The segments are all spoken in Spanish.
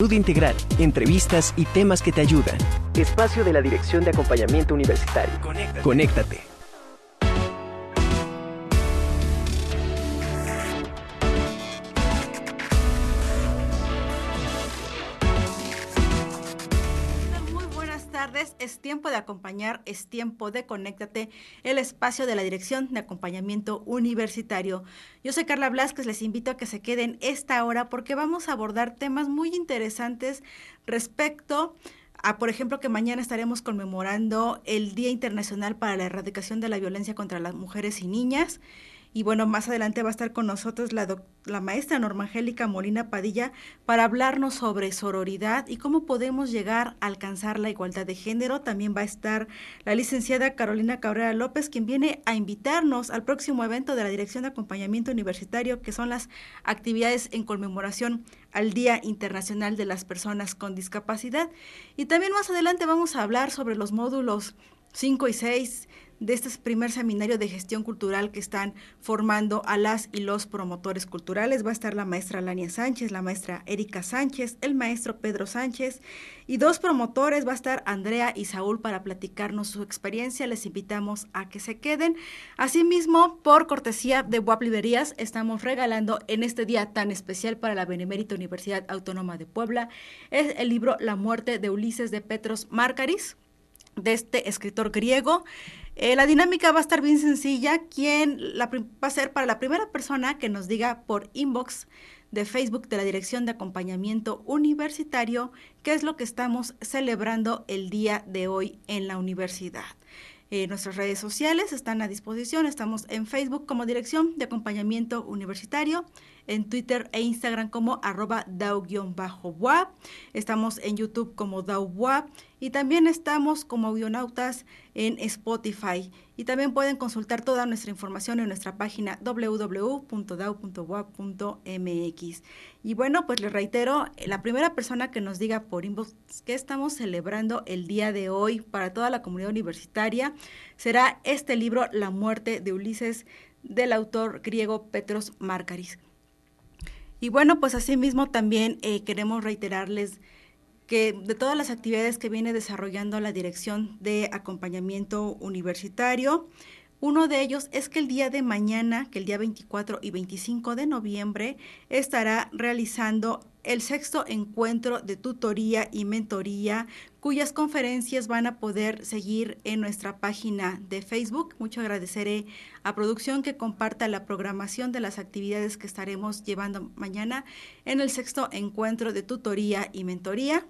Salud integral, entrevistas y temas que te ayudan. Espacio de la Dirección de Acompañamiento Universitario. Conéctate. Conéctate. Acompañar, es tiempo de conéctate, el espacio de la Dirección de Acompañamiento Universitario. Yo soy Carla Blasquez, les invito a que se queden esta hora porque vamos a abordar temas muy interesantes respecto a, por ejemplo, que mañana estaremos conmemorando el Día Internacional para la Erradicación de la Violencia contra las Mujeres y Niñas. Y bueno, más adelante va a estar con nosotros la, la maestra Norma Angélica Molina Padilla para hablarnos sobre sororidad y cómo podemos llegar a alcanzar la igualdad de género. También va a estar la licenciada Carolina Cabrera López, quien viene a invitarnos al próximo evento de la Dirección de Acompañamiento Universitario, que son las actividades en conmemoración al Día Internacional de las Personas con Discapacidad. Y también más adelante vamos a hablar sobre los módulos 5 y 6 de este primer seminario de gestión cultural que están formando a las y los promotores culturales. Va a estar la maestra Lania Sánchez, la maestra Erika Sánchez, el maestro Pedro Sánchez y dos promotores. Va a estar Andrea y Saúl para platicarnos su experiencia. Les invitamos a que se queden. Asimismo, por cortesía de WAP Librerías, estamos regalando en este día tan especial para la Benemérita Universidad Autónoma de Puebla es el libro La muerte de Ulises de Petros Márcaris de este escritor griego. Eh, la dinámica va a estar bien sencilla. Quien va a ser para la primera persona que nos diga por inbox de Facebook de la Dirección de Acompañamiento Universitario qué es lo que estamos celebrando el día de hoy en la universidad. Eh, nuestras redes sociales están a disposición. Estamos en Facebook como Dirección de Acompañamiento Universitario, en Twitter e Instagram como arroba DAO-WAP. Estamos en YouTube como DAO-WAP y también estamos como audionautas en Spotify. Y también pueden consultar toda nuestra información en nuestra página www.dau.wap.mx. Y bueno, pues les reitero, la primera persona que nos diga por inbox que estamos celebrando el día de hoy para toda la comunidad universitaria será este libro, La muerte de Ulises, del autor griego Petros Márcaris. Y bueno, pues asimismo también eh, queremos reiterarles que de todas las actividades que viene desarrollando la Dirección de Acompañamiento Universitario, uno de ellos es que el día de mañana, que el día 24 y 25 de noviembre, estará realizando el sexto encuentro de tutoría y mentoría, cuyas conferencias van a poder seguir en nuestra página de Facebook. Mucho agradeceré a producción que comparta la programación de las actividades que estaremos llevando mañana en el sexto encuentro de tutoría y mentoría,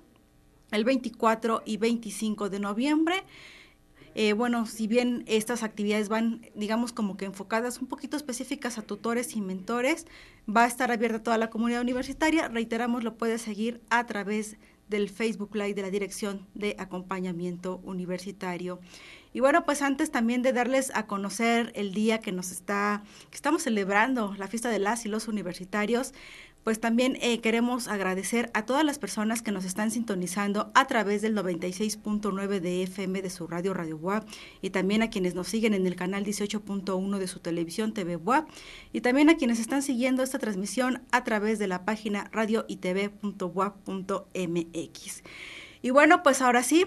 el 24 y 25 de noviembre. Eh, bueno, si bien estas actividades van, digamos, como que enfocadas un poquito específicas a tutores y mentores, va a estar abierta toda la comunidad universitaria. Reiteramos, lo puede seguir a través del Facebook Live de la Dirección de Acompañamiento Universitario. Y bueno, pues antes también de darles a conocer el día que nos está, que estamos celebrando, la fiesta de las y los universitarios, pues también eh, queremos agradecer a todas las personas que nos están sintonizando a través del 96.9 de FM de su radio Radio WAP y también a quienes nos siguen en el canal 18.1 de su televisión TV WAP y también a quienes están siguiendo esta transmisión a través de la página radio y bueno, pues ahora sí,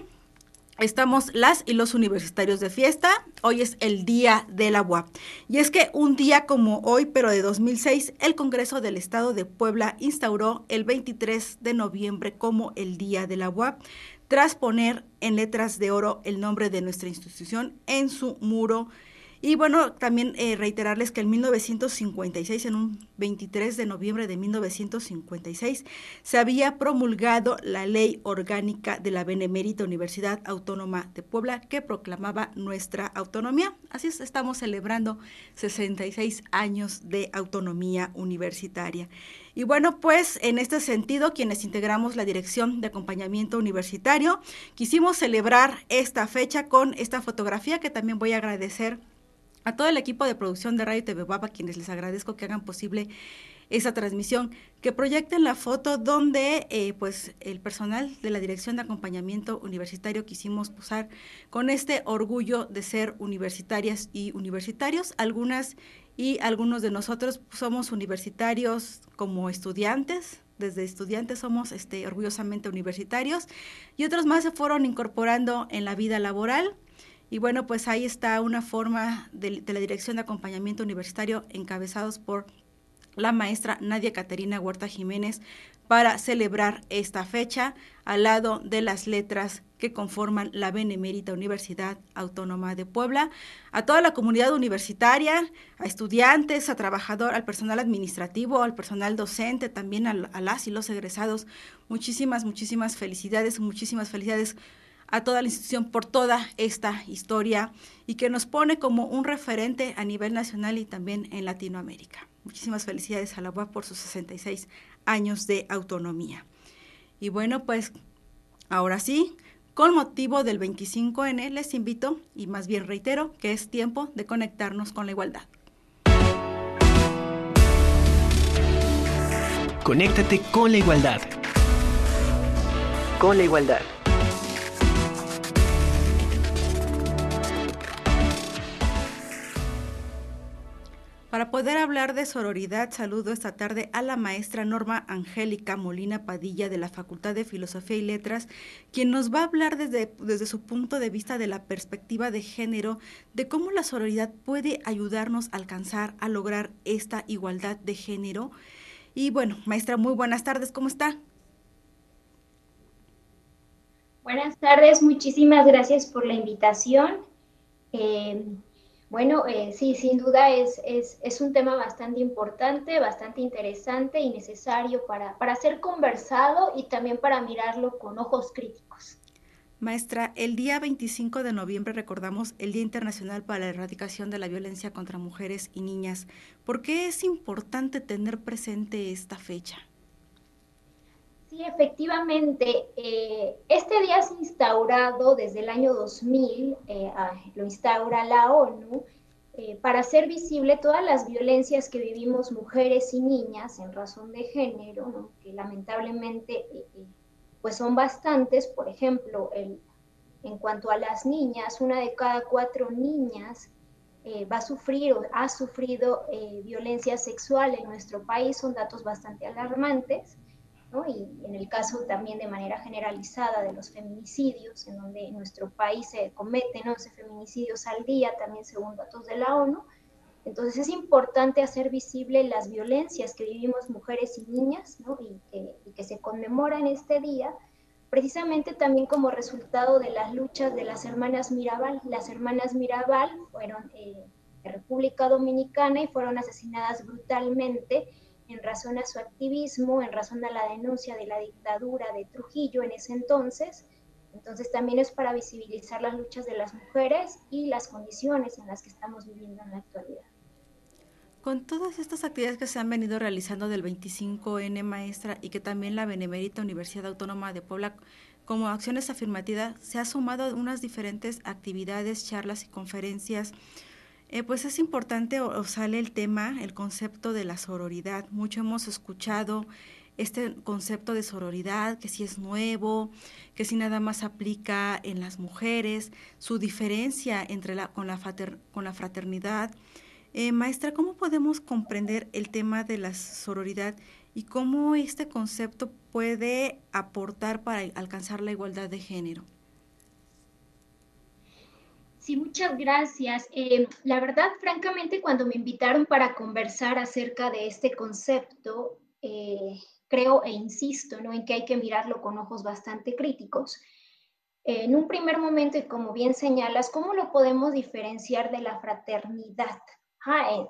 Estamos las y los universitarios de fiesta. Hoy es el Día de la. Y es que un día como hoy, pero de 2006, el Congreso del Estado de Puebla instauró el 23 de noviembre como el Día de la tras poner en letras de oro el nombre de nuestra institución en su muro y bueno, también eh, reiterarles que en 1956, en un 23 de noviembre de 1956, se había promulgado la ley orgánica de la Benemérita Universidad Autónoma de Puebla que proclamaba nuestra autonomía. Así es, estamos celebrando 66 años de autonomía universitaria. Y bueno, pues en este sentido, quienes integramos la Dirección de Acompañamiento Universitario, quisimos celebrar esta fecha con esta fotografía que también voy a agradecer a todo el equipo de producción de Radio TV a quienes les agradezco que hagan posible esa transmisión, que proyecten la foto donde eh, pues el personal de la Dirección de Acompañamiento Universitario quisimos posar con este orgullo de ser universitarias y universitarios. Algunas y algunos de nosotros somos universitarios como estudiantes desde estudiantes somos este, orgullosamente universitarios y otros más se fueron incorporando en la vida laboral. Y bueno, pues ahí está una forma de, la Dirección de Acompañamiento Universitario encabezados por la maestra Nadia Caterina Huerta Jiménez para celebrar esta fecha al lado de las letras que conforman la Benemérita Universidad Autónoma de Puebla, a toda la comunidad universitaria, a estudiantes, a trabajador, al personal administrativo, al personal docente, también a, a las y los egresados. Muchísimas, muchísimas felicidades, muchísimas felicidades a toda la institución por toda esta historia y que nos pone como un referente a nivel nacional y también en Latinoamérica. Muchísimas felicidades a la UAP por sus 66 años de autonomía. Y bueno, pues ahora sí, con motivo del 25N les invito, y más bien reitero, que es tiempo de conectarnos con la igualdad. Conéctate con la igualdad. Con la igualdad. Para poder hablar de sororidad, saludo esta tarde a la maestra Norma Angélica Molina Padilla de la Facultad de Filosofía y Letras, quien nos va a hablar desde, desde su punto de vista de la perspectiva de género, de cómo la sororidad puede ayudarnos a alcanzar, a lograr esta igualdad de género. Y bueno, maestra, muy buenas tardes, ¿cómo está? Buenas tardes, muchísimas gracias por la invitación. Eh, bueno, eh, sí, sin duda es, es, un tema bastante importante, bastante interesante y necesario para, para ser conversado y también para mirarlo con ojos críticos. Maestra, el día 25 de noviembre recordamos el Día Internacional para la Erradicación de la Violencia contra Mujeres y Niñas. ¿Por qué es importante tener presente esta fecha? Sí, efectivamente. Eh, este día es instaurado desde el año 2000, eh, lo instaura la ONU, eh, para hacer visible todas las violencias que vivimos mujeres y niñas en razón de género, que lamentablemente pues son bastantes. Por ejemplo, en cuanto a las niñas, una de cada cuatro niñas va a sufrir o ha sufrido violencia sexual en nuestro país, son datos bastante alarmantes y en el caso también de manera generalizada de los feminicidios, en donde en nuestro país se cometen 11 feminicidios al día, también según datos de la ONU. Entonces es importante hacer visible las violencias que vivimos mujeres y niñas y, que, se conmemoran este día, precisamente también como resultado de las luchas de las hermanas Mirabal. Las hermanas Mirabal fueron eh, de República Dominicana y fueron asesinadas brutalmente en razón a su activismo, en razón a la denuncia de la dictadura de Trujillo en ese entonces. Entonces también es para visibilizar las luchas de las mujeres y las condiciones en las que estamos viviendo en la actualidad. Con todas estas actividades que se han venido realizando del 25N Maestra y que también la Benemérita Universidad Autónoma de Puebla como acciones afirmativas se ha sumado unas diferentes actividades, charlas y conferencias eh, pues es importante o, sale el tema, el concepto de la sororidad. Mucho hemos escuchado este concepto de sororidad, que si es nuevo, que si nada más aplica en las mujeres, su diferencia entre la, con, la con la fraternidad. Eh, maestra, ¿cómo podemos comprender el tema de la sororidad y cómo este concepto puede aportar para alcanzar la igualdad de género? Sí, muchas gracias. Eh, la verdad, francamente, cuando me invitaron para conversar acerca de este concepto, eh, creo e insisto ¿no? en que hay que mirarlo con ojos bastante críticos. en un primer momento, y como bien señalas, ¿cómo lo podemos diferenciar de la fraternidad?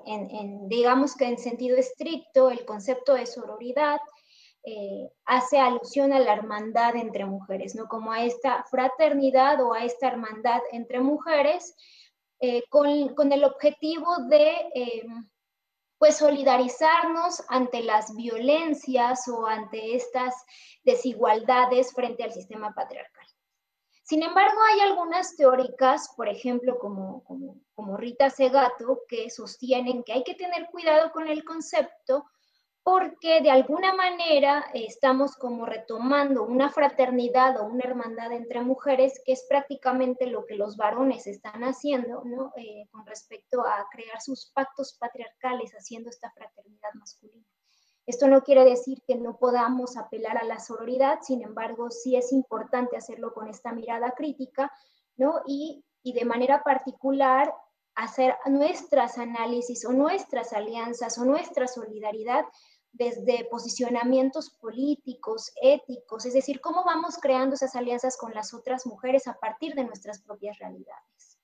en, digamos que en sentido estricto, el concepto de sororidad eh, hace alusión a la hermandad entre mujeres, ¿no? Como a esta fraternidad o a esta hermandad entre mujeres eh, con, el objetivo de, eh, pues, solidarizarnos ante las violencias o ante estas desigualdades frente al sistema patriarcal. Sin embargo, hay algunas teóricas, por ejemplo, como, como, como Rita Segato, que sostienen que hay que tener cuidado con el concepto porque de alguna manera estamos como retomando una fraternidad o una hermandad entre mujeres, que es prácticamente lo que los varones están haciendo, ¿no? Eh, con respecto a crear sus pactos patriarcales, haciendo esta fraternidad masculina. Esto no quiere decir que no podamos apelar a la sororidad, sin embargo, sí es importante hacerlo con esta mirada crítica, ¿no? Y, y de manera particular hacer nuestras análisis o nuestras alianzas o nuestra solidaridad desde posicionamientos políticos, éticos, es decir, cómo vamos creando esas alianzas con las otras mujeres a partir de nuestras propias realidades.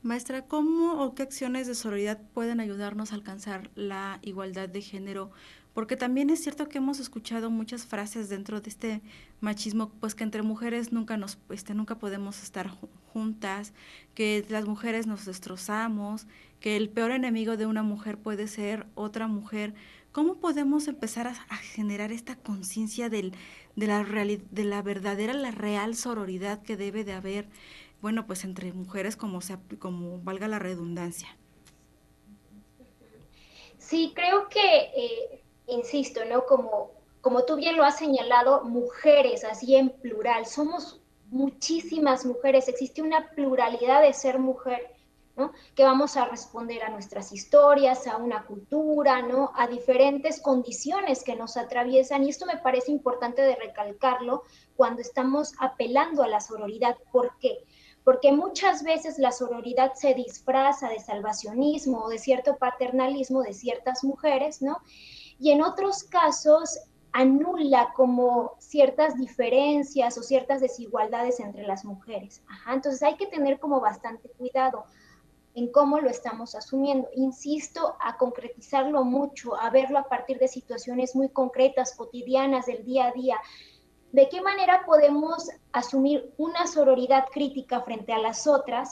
Maestra, ¿cómo o qué acciones de sororidad pueden ayudarnos a alcanzar la igualdad de género? Porque también es cierto que hemos escuchado muchas frases dentro de este machismo, pues que entre mujeres nunca nos, este, nunca podemos estar juntas, que las mujeres nos destrozamos, que el peor enemigo de una mujer puede ser otra mujer. ¿Cómo podemos empezar a, generar esta conciencia de la de la verdadera, la real sororidad que debe de haber? bueno, pues entre mujeres como, sea, como valga la redundancia. Sí, creo que, eh, insisto, ¿no? Como, como tú bien lo has señalado, mujeres, así en plural, somos muchísimas mujeres, existe una pluralidad de ser mujer, Que vamos a responder a nuestras historias, a una cultura, ¿no? A diferentes condiciones que nos atraviesan. Y esto me parece importante de recalcarlo cuando estamos apelando a la sororidad. ¿Por qué? porque muchas veces la sororidad se disfraza de salvacionismo o de cierto paternalismo de ciertas mujeres, ¿no? Y en otros casos anula como ciertas diferencias o ciertas desigualdades entre las mujeres. entonces hay que tener como bastante cuidado en cómo lo estamos asumiendo. Insisto, a concretizarlo mucho, a verlo a partir de situaciones muy concretas, cotidianas del día a día, ¿De qué manera podemos asumir una sororidad crítica frente a las otras?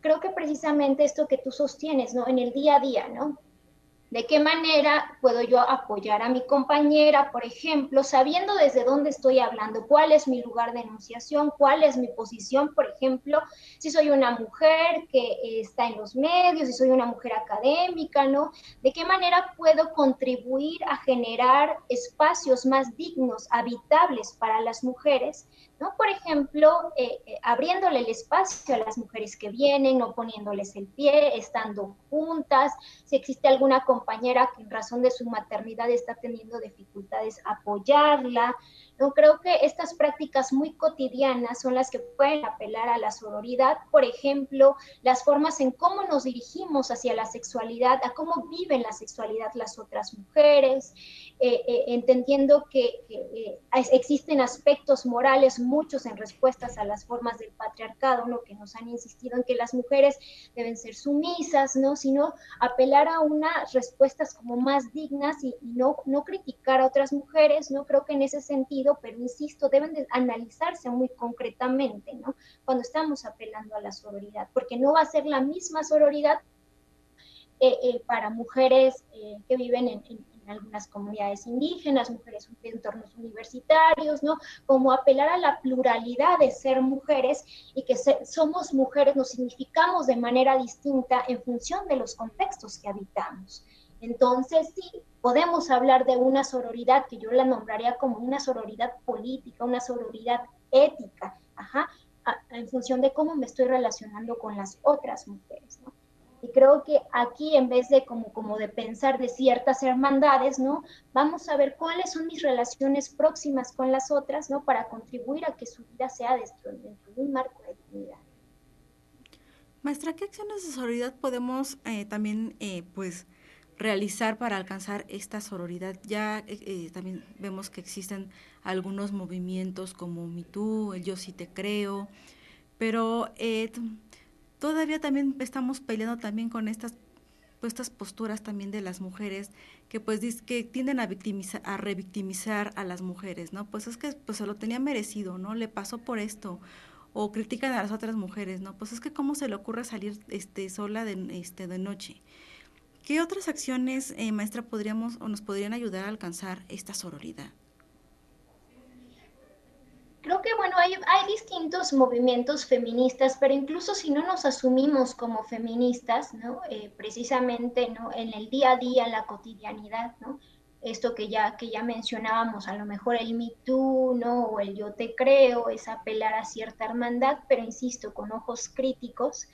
Creo que precisamente esto que tú sostienes, ¿no? En el día a día, ¿no? ¿De qué manera puedo yo apoyar a mi compañera, por ejemplo, sabiendo desde dónde estoy hablando, cuál es mi lugar de enunciación, cuál es mi posición, por ejemplo, si soy una mujer que está en los medios, si soy una mujer académica, ¿no? ¿De qué manera puedo contribuir a generar espacios más dignos, habitables para las mujeres? ¿No? Por ejemplo, eh, eh, abriéndole el espacio a las mujeres que vienen, no poniéndoles el pie, estando juntas, si existe alguna compañera que en razón de su maternidad está teniendo dificultades, apoyarla, ¿no? Creo que estas prácticas muy cotidianas son las que pueden apelar a la sororidad, por ejemplo, las formas en cómo nos dirigimos hacia la sexualidad, a cómo viven la sexualidad las otras mujeres, eh, eh, entendiendo que eh, existen aspectos morales muchos en respuestas a las formas del patriarcado, ¿no? que nos han insistido en que las mujeres deben ser sumisas, ¿no? sino apelar a unas respuestas como más dignas y, no, no criticar a otras mujeres, ¿no? creo que en ese sentido pero insisto, deben de analizarse muy concretamente, ¿no? Cuando estamos apelando a la sororidad, porque no va a ser la misma sororidad para mujeres que viven en, algunas comunidades indígenas, mujeres de entornos universitarios, ¿no? Como apelar a la pluralidad de ser mujeres y que somos mujeres, nos significamos de manera distinta en función de los contextos que habitamos. Entonces, sí, podemos hablar de una sororidad que yo la nombraría como una sororidad política, una sororidad ética, ajá, en función de cómo me estoy relacionando con las otras mujeres, ¿no? Y creo que aquí, en vez de como, como de pensar de ciertas hermandades, ¿no? Vamos a ver cuáles son mis relaciones próximas con las otras, ¿no? Para contribuir a que su vida sea dentro, de un marco de dignidad. Maestra, ¿qué acciones de sororidad podemos eh, también, eh, pues, realizar para alcanzar esta sororidad. Ya eh, también vemos que existen algunos movimientos como MeToo, el Yo sí te creo, pero todavía también estamos peleando también con estas pues, estas posturas también de las mujeres que pues que tienden a victimizar a revictimizar a las mujeres, ¿no? Pues es que pues se lo tenía merecido, ¿no? Le pasó por esto o critican a las otras mujeres, ¿no? Pues es que cómo se le ocurre salir este sola de este de noche. ¿Qué otras acciones, eh, maestra, podríamos o nos podrían ayudar a alcanzar esta sororidad? Creo que, bueno, hay, distintos movimientos feministas, pero incluso si no nos asumimos como feministas, ¿no? Eh, precisamente, ¿no? En el día a día, en la cotidianidad, ¿no? Esto que ya, que ya mencionábamos, a lo mejor el Me Too, ¿no? O el Yo te creo, es apelar a cierta hermandad, pero insisto, con ojos críticos,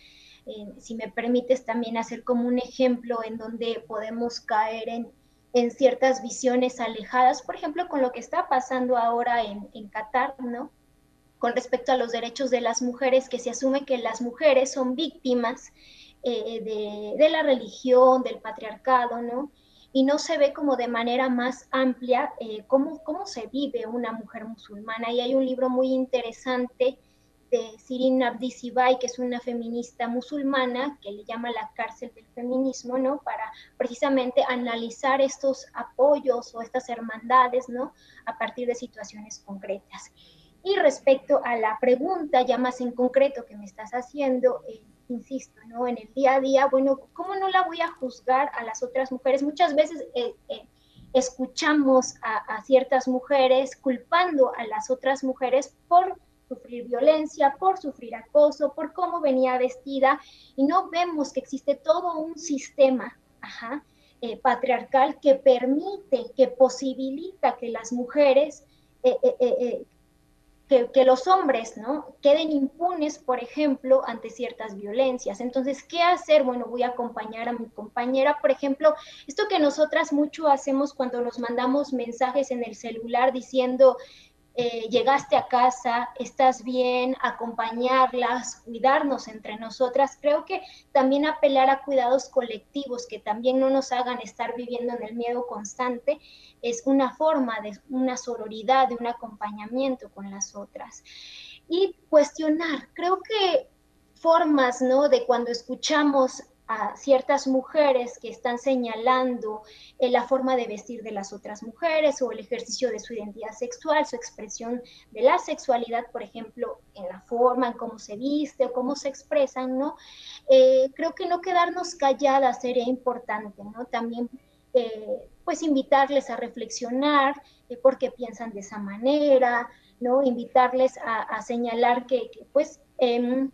si me permites también hacer como un ejemplo en donde podemos caer en, en ciertas visiones alejadas, por ejemplo, con lo que está pasando ahora en, en Qatar, ¿no? Con respecto a los derechos de las mujeres, que se asume que las mujeres son víctimas eh, de, de, la religión, del patriarcado, ¿no? Y no se ve como de manera más amplia eh, cómo, cómo se vive una mujer musulmana. Y hay un libro muy interesante de Sirin Abdisibai, que es una feminista musulmana, que le llama la cárcel del feminismo, ¿no? Para precisamente analizar estos apoyos o estas hermandades, ¿no? A partir de situaciones concretas. Y respecto a la pregunta ya más en concreto que me estás haciendo, eh, insisto, ¿no? En el día a día, bueno, ¿cómo no la voy a juzgar a las otras mujeres? Muchas veces eh, eh, escuchamos a, a ciertas mujeres culpando a las otras mujeres por sufrir violencia, por sufrir acoso, por cómo venía vestida, y no vemos que existe todo un sistema eh, patriarcal que permite, que posibilita que las mujeres, eh, eh, que, que, los hombres, ¿no? Queden impunes, por ejemplo, ante ciertas violencias. Entonces, ¿qué hacer? Bueno, voy a acompañar a mi compañera, por ejemplo, esto que nosotras mucho hacemos cuando nos mandamos mensajes en el celular diciendo, eh, llegaste a casa, estás bien, acompañarlas, cuidarnos entre nosotras. Creo que también apelar a cuidados colectivos que también no nos hagan estar viviendo en el miedo constante es una forma de una sororidad, de un acompañamiento con las otras. Y cuestionar, creo que formas, ¿no? De cuando escuchamos a ciertas mujeres que están señalando eh, la forma de vestir de las otras mujeres o el ejercicio de su identidad sexual, su expresión de la sexualidad, por ejemplo, en la forma, en cómo se viste o cómo se expresan, ¿no? Eh, creo que no quedarnos calladas sería importante, ¿no? También, eh, pues, invitarles a reflexionar por qué piensan de esa manera, ¿no? Invitarles a, señalar que, que pues, em,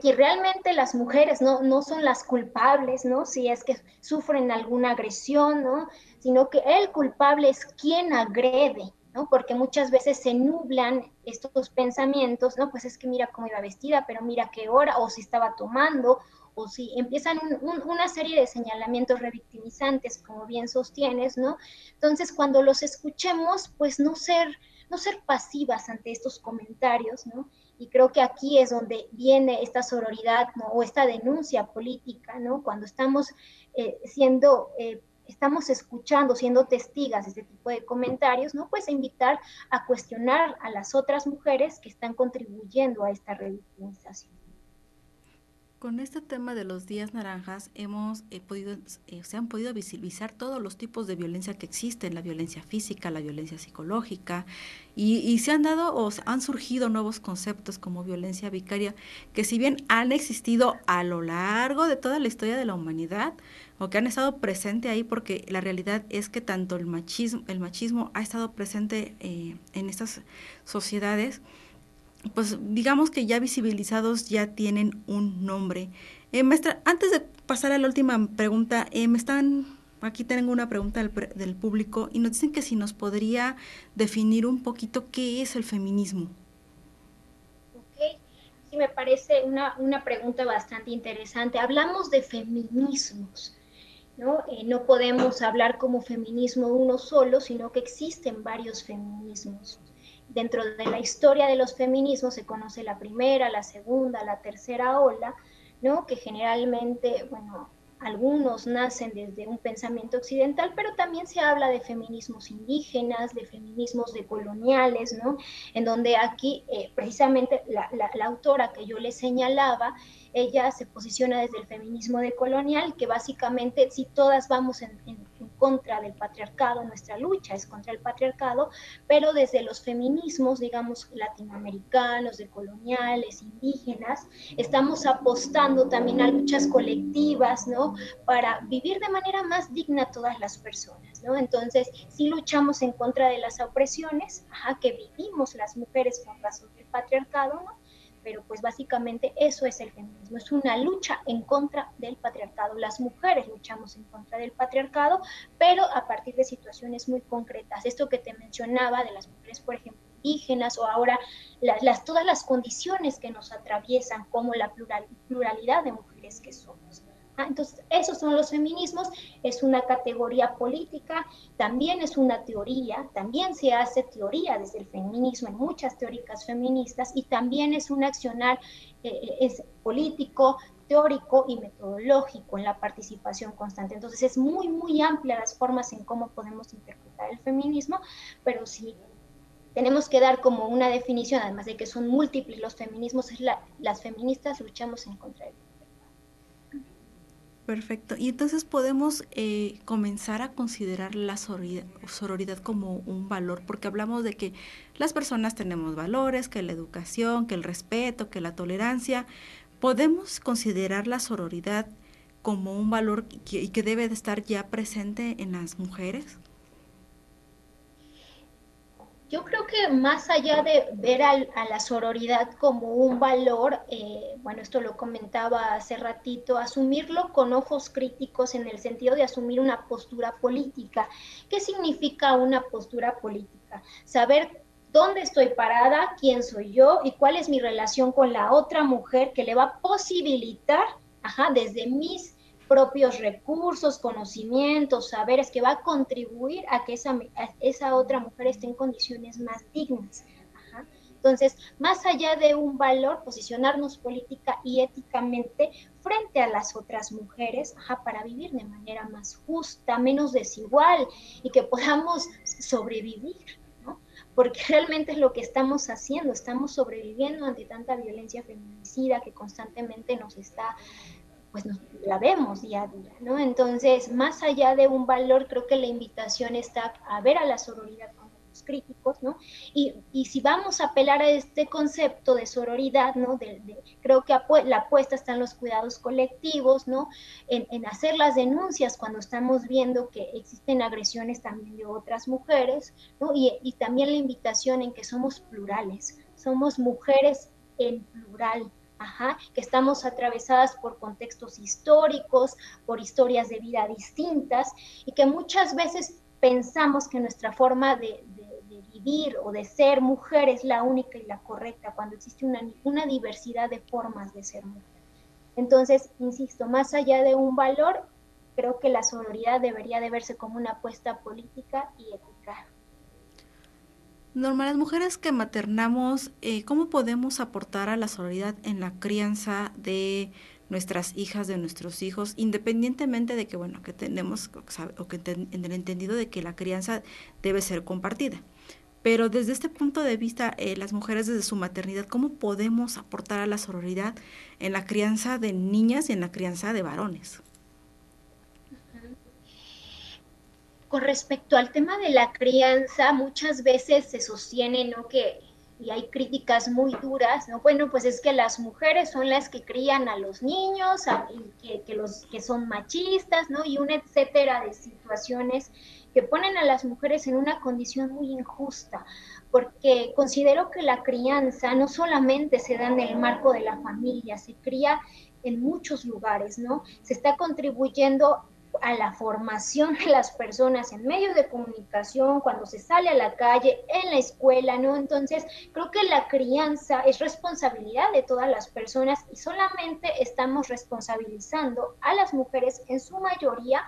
que, realmente las mujeres no, no son las culpables, ¿no? Si es que sufren alguna agresión, ¿no? Sino que el culpable es quien agrede, ¿no? Porque muchas veces se nublan estos pensamientos, ¿no? Pues es que mira cómo iba vestida, pero mira qué hora, o si estaba tomando, o si empiezan una serie de señalamientos revictimizantes, como bien sostienes, ¿no? Entonces, cuando los escuchemos, pues no ser, no ser pasivas ante estos comentarios, ¿no? Y creo que aquí es donde viene esta sororidad ¿no? o esta denuncia política, ¿no? Cuando estamos eh, siendo, eh, estamos escuchando, siendo testigas de este tipo de comentarios, ¿no? Pues invitar a cuestionar a las otras mujeres que están contribuyendo a esta revictimización. Con este tema de los días naranjas hemos eh, podido, eh, se han podido visibilizar todos los tipos de violencia que existen, la violencia física, la violencia psicológica, y, y, se han dado o han surgido nuevos conceptos como violencia vicaria, que si bien han existido a lo largo de toda la historia de la humanidad, o que han estado presente ahí, porque la realidad es que tanto el machismo, el machismo ha estado presente eh, en estas sociedades, pues digamos que ya visibilizados ya tienen un nombre. Eh, maestra, antes de pasar a la última pregunta, eh, me están, aquí tengo una pregunta del, del, público y nos dicen que si nos podría definir un poquito qué es el feminismo. Sí me parece una, una pregunta bastante interesante. Hablamos de feminismos. ¿No? Eh, no podemos hablar como feminismo uno solo, sino que existen varios feminismos dentro de la historia de los feminismos se conoce la primera, la segunda, la tercera ola, ¿no? Que generalmente, bueno, algunos nacen desde un pensamiento occidental, pero también se habla de feminismos indígenas, de feminismos decoloniales, ¿no? En donde aquí, eh, precisamente, la, la, autora que yo le señalaba, ella se posiciona desde el feminismo decolonial, que básicamente, si todas vamos en, en contra del patriarcado, nuestra lucha es contra el patriarcado, pero desde los feminismos, digamos, latinoamericanos, decoloniales, indígenas, estamos apostando también a luchas colectivas, ¿no? Para vivir de manera más digna todas las personas, ¿no? Entonces, si luchamos en contra de las opresiones, ajá, que vivimos las mujeres con razón del patriarcado, ¿no? Pero pues básicamente eso es el feminismo, es una lucha en contra del patriarcado. Las mujeres luchamos en contra del patriarcado, pero a partir de situaciones muy concretas. Esto que te mencionaba de las mujeres, por ejemplo, indígenas o ahora las, todas las condiciones que nos atraviesan como la plural, pluralidad de mujeres que somos. Entonces, esos son los feminismos, es una categoría política, también es una teoría, también se hace teoría desde el feminismo en muchas teóricas feministas y también es un accionar eh, es político, teórico y metodológico en la participación constante. Entonces es muy, muy amplia las formas en cómo podemos interpretar el feminismo, pero sí tenemos que dar como una definición, además de que son múltiples los feminismos, es la, las feministas luchamos en contra de Perfecto. Y entonces podemos eh, comenzar a considerar la sororidad, como un valor, porque hablamos de que las personas tenemos valores, que la educación, que el respeto, que la tolerancia. ¿Podemos considerar la sororidad como un valor y que debe de estar ya presente en las mujeres? Yo creo que más allá de ver a la sororidad como un valor, eh, bueno, esto lo comentaba hace ratito, asumirlo con ojos críticos en el sentido de asumir una postura política. ¿Qué significa una postura política? Saber dónde estoy parada, quién soy yo y cuál es mi relación con la otra mujer que le va a posibilitar, ajá, desde mis propios recursos, conocimientos, saberes que va a contribuir a que esa, esa otra mujer esté en condiciones más dignas. Entonces, más allá de un valor, posicionarnos política y éticamente frente a las otras mujeres para vivir de manera más justa, menos desigual y que podamos sobrevivir. porque realmente es lo que estamos haciendo, estamos sobreviviendo ante tanta violencia feminicida que constantemente nos está pues la vemos día a día, ¿no? Entonces, más allá de un valor, creo que la invitación está a ver a la sororidad como los críticos, ¿no? Y, y si vamos a apelar a este concepto de sororidad, ¿no? Creo que la apuesta está en los cuidados colectivos, ¿no? En, en hacer las denuncias cuando estamos viendo que existen agresiones también de otras mujeres, ¿no? Y, y también la invitación en que somos plurales, somos mujeres en plural, Ajá, que estamos atravesadas por contextos históricos, por historias de vida distintas y que muchas veces pensamos que nuestra forma de, vivir o de ser mujer es la única y la correcta cuando existe una, diversidad de formas de ser mujer. Entonces, insisto, más allá de un valor, creo que la sororidad debería de verse como una apuesta política y ética. Norma, las mujeres que maternamos, eh, ¿cómo podemos aportar a la solidaridad en la crianza de nuestras hijas, de nuestros hijos, independientemente de que, bueno, que tenemos, o que en el entendido de que la crianza debe ser compartida? Pero desde este punto de vista, eh, las mujeres desde su maternidad, ¿cómo podemos aportar a la sororidad en la crianza de niñas y en la crianza de varones? Con respecto al tema de la crianza, muchas veces se sostiene, ¿no? Que, y hay críticas muy duras, ¿no? Bueno, pues es que las mujeres son las que crían a los niños, y que, los que son machistas, ¿no? Y un etcétera de situaciones que ponen a las mujeres en una condición muy injusta, porque considero que la crianza no solamente se da en el marco de la familia, se cría en muchos lugares, ¿no? Se está contribuyendo a la formación de las personas en medios de comunicación, cuando se sale a la calle, en la escuela, ¿no? Entonces, creo que la crianza es responsabilidad de todas las personas y solamente estamos responsabilizando a las mujeres en su mayoría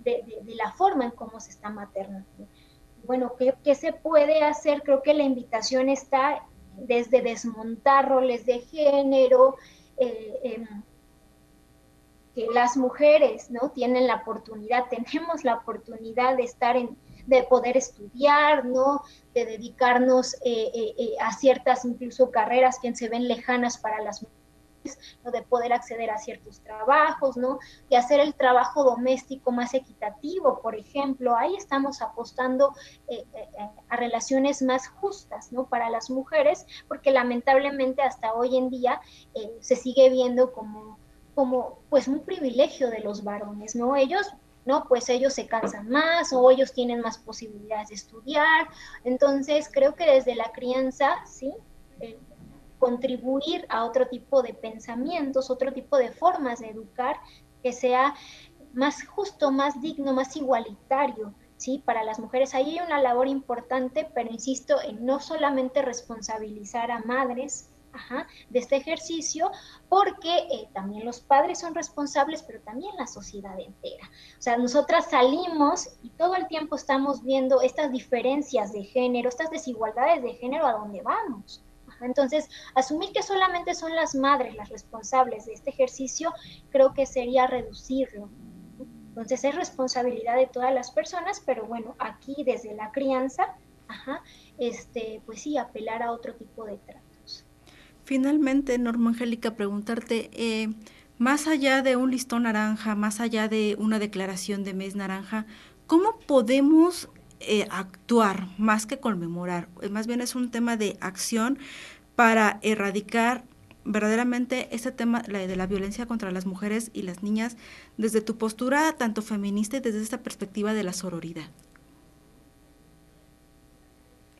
de, la forma en cómo se está maternando. Bueno, ¿qué, ¿qué se puede hacer? Creo que la invitación está desde desmontar roles de género, eh, em, que las mujeres no tienen la oportunidad, tenemos la oportunidad de estar en, de poder estudiar, ¿no? De dedicarnos eh, eh, eh, a ciertas incluso carreras que se ven lejanas para las mujeres, ¿no? De poder acceder a ciertos trabajos, ¿no? De hacer el trabajo doméstico más equitativo, por ejemplo. Ahí estamos apostando a relaciones más justas, ¿no? Para las mujeres, porque lamentablemente hasta hoy en día se sigue viendo como como pues un privilegio de los varones, ¿no? Ellos, ¿no? Pues ellos se cansan más o ellos tienen más posibilidades de estudiar. Entonces, creo que desde la crianza, ¿sí? Eh, contribuir a otro tipo de pensamientos, otro tipo de formas de educar que sea más justo, más digno, más igualitario, ¿sí? Para las mujeres. Ahí hay una labor importante, pero insisto en no solamente responsabilizar a madres, de este ejercicio, porque eh, también los padres son responsables, pero también la sociedad entera. O sea, nosotras salimos y todo el tiempo estamos viendo estas diferencias de género, estas desigualdades de género a dónde vamos. Entonces, asumir que solamente son las madres las responsables de este ejercicio, creo que sería reducirlo. Entonces, es responsabilidad de todas las personas, pero bueno, aquí desde la crianza, este, pues sí, apelar a otro tipo de tratos. Finalmente, Norma Angélica, preguntarte, eh, más allá de un listón naranja, más allá de una declaración de mes naranja, ¿cómo podemos eh, actuar más que conmemorar? Eh, más bien es un tema de acción para erradicar verdaderamente este tema de la violencia contra las mujeres y las niñas desde tu postura tanto feminista y desde esta perspectiva de la sororidad?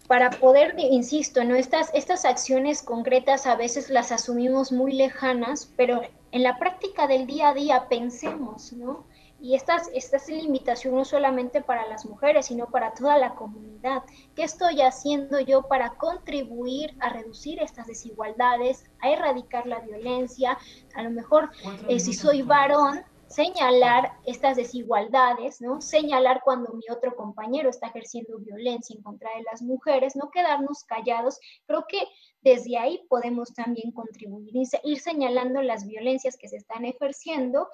Para poder, insisto, ¿no? estas, estas acciones concretas a veces las asumimos muy lejanas, pero en la práctica del día a día pensemos, ¿no? Y esta, esta es la invitación no solamente para las mujeres, sino para toda la comunidad. ¿Qué estoy haciendo yo para contribuir a reducir estas desigualdades, a erradicar la violencia? A lo mejor, eh, si soy varón, señalar estas desigualdades, ¿no? Señalar cuando mi otro compañero está ejerciendo violencia en contra de las mujeres, no quedarnos callados. Creo que desde ahí podemos también contribuir, ir señalando las violencias que se están ejerciendo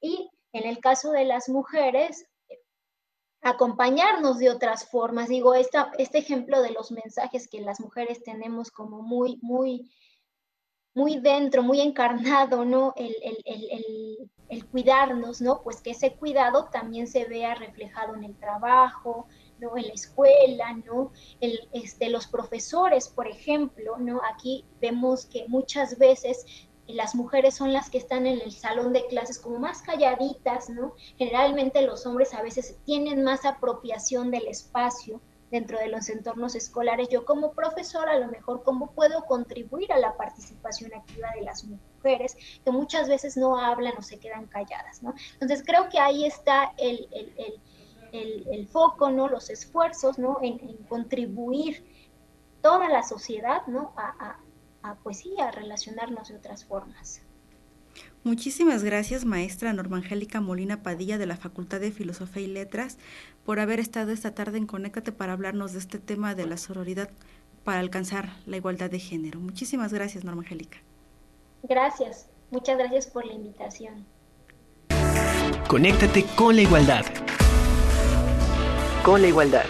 y en el caso de las mujeres, acompañarnos de otras formas. Digo, esta, este ejemplo de los mensajes que las mujeres tenemos como muy, muy, muy dentro, muy encarnado, ¿no? El, el, cuidarnos, ¿no? Pues que ese cuidado también se vea reflejado en el trabajo, ¿no? En la escuela, ¿no? El, este, los profesores, por ejemplo, ¿no? Aquí vemos que muchas veces las mujeres son las que están en el salón de clases como más calladitas, ¿no? Generalmente los hombres a veces tienen más apropiación del espacio dentro de los entornos escolares. Yo como profesora a lo mejor cómo puedo contribuir a la participación activa de las mujeres que muchas veces no hablan o se quedan calladas, ¿no? Entonces creo que ahí está el, foco, ¿no? Los esfuerzos, ¿no? En, contribuir toda la sociedad, ¿no? a, pues sí, a relacionarnos de otras formas. Muchísimas gracias, maestra Norma Angélica Molina Padilla de la Facultad de Filosofía y Letras, por haber estado esta tarde en Conéctate para hablarnos de este tema de la sororidad para alcanzar la igualdad de género. Muchísimas gracias, Norma Angélica. Gracias, muchas gracias por la invitación. Conéctate con la igualdad. Con la igualdad.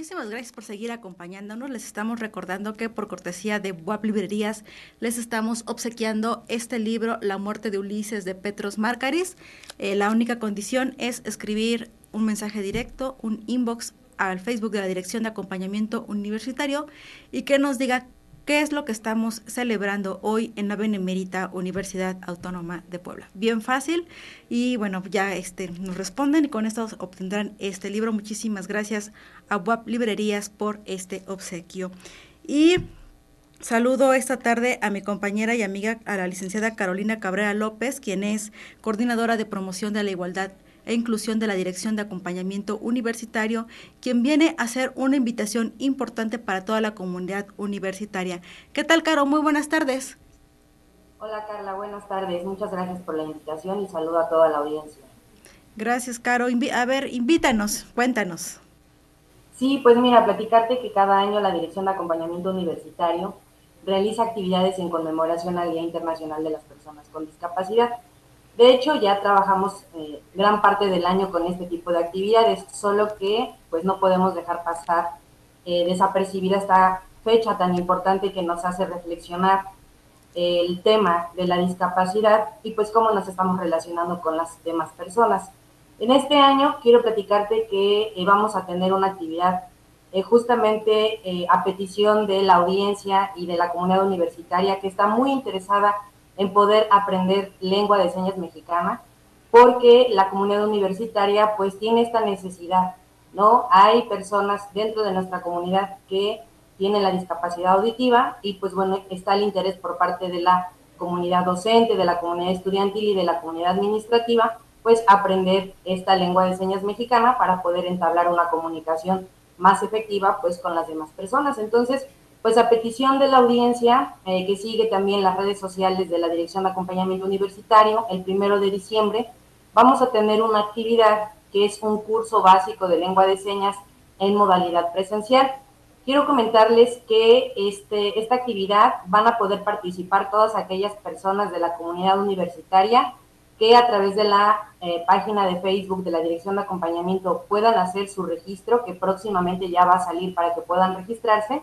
Muchísimas gracias por seguir acompañándonos. Les estamos recordando que por cortesía de WAP Librerías les estamos obsequiando este libro, La muerte de Ulises de Petros Marcaris. Eh, la única condición es escribir un mensaje directo, un inbox al Facebook de la Dirección de Acompañamiento Universitario y que nos diga ¿Qué es lo que estamos celebrando hoy en la Benemérita Universidad Autónoma de Puebla? Bien fácil y bueno, ya este, nos responden y con esto obtendrán este libro. Muchísimas gracias a WAP Librerías por este obsequio. Y Saludo esta tarde a mi compañera y amiga, a la licenciada Carolina Cabrera López, quien es coordinadora de promoción de la igualdad e Inclusión de la Dirección de Acompañamiento Universitario, quien viene a hacer una invitación importante para toda la comunidad universitaria. ¿Qué tal, Caro? Muy buenas tardes. Hola, Carla, buenas tardes. Muchas gracias por la invitación y saludo a toda la audiencia. Gracias, Caro. a ver, invítanos, cuéntanos. Sí, pues mira, platicarte que cada año la Dirección de Acompañamiento Universitario realiza actividades en conmemoración al Día Internacional de las Personas con Discapacidad. De hecho, ya trabajamos eh, gran parte del año con este tipo de actividades, solo que pues no podemos dejar pasar eh, desapercibida esta fecha tan importante que nos hace reflexionar el tema de la discapacidad y pues cómo nos estamos relacionando con las demás personas. En este año quiero platicarte que eh, vamos a tener una actividad justamente a petición de la audiencia y de la comunidad universitaria que está muy interesada en poder aprender lengua de señas mexicana, porque la comunidad universitaria pues tiene esta necesidad, ¿no? Hay personas dentro de nuestra comunidad que tienen la discapacidad auditiva y pues bueno, está el interés por parte de la comunidad docente, de la comunidad estudiantil y de la comunidad administrativa pues aprender esta lengua de señas mexicana para poder entablar una comunicación más efectiva pues con las demás personas. Entonces, pues a petición de la audiencia, eh, que sigue también las redes sociales de la Dirección de Acompañamiento Universitario, el primero de diciembre vamos a tener una actividad que es un curso básico de lengua de señas en modalidad presencial. Quiero comentarles que este, esta actividad van a poder participar todas aquellas personas de la comunidad universitaria que a través de la eh, página de Facebook de la Dirección de Acompañamiento puedan hacer su registro, que próximamente ya va a salir para que puedan registrarse.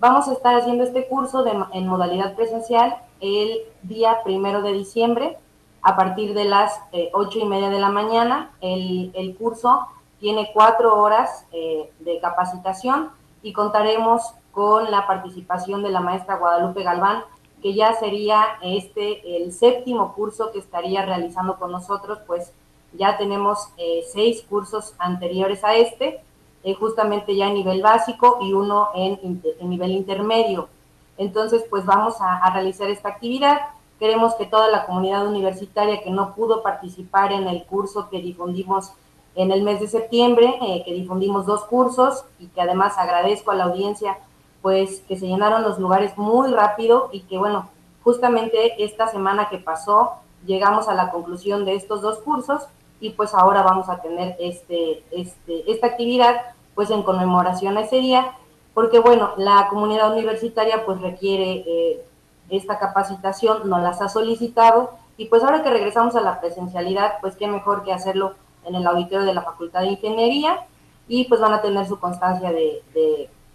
Vamos a estar haciendo este curso en modalidad presencial el día primero de diciembre a partir de las eh, ocho y media de la mañana. El, curso tiene cuatro horas eh, de capacitación y contaremos con la participación de la maestra Guadalupe Galván, que ya sería este el séptimo curso que estaría realizando con nosotros, pues ya tenemos eh, seis cursos anteriores a este, eh, justamente ya en nivel básico y uno en, nivel intermedio. Entonces, pues vamos a, a, realizar esta actividad. Queremos que toda la comunidad universitaria que no pudo participar en el curso que difundimos en el mes de septiembre, eh, que difundimos dos cursos y que además agradezco a la audiencia pues que se llenaron los lugares muy rápido y que bueno, justamente esta semana que pasó llegamos a la conclusión de estos dos cursos y pues ahora vamos a tener este, este, esta actividad pues en conmemoración a ese día, porque bueno, la comunidad universitaria pues requiere eh, esta capacitación, nos las ha solicitado y pues ahora que regresamos a la presencialidad, pues qué mejor que hacerlo en el auditorio de la Facultad de Ingeniería y pues van a tener su constancia de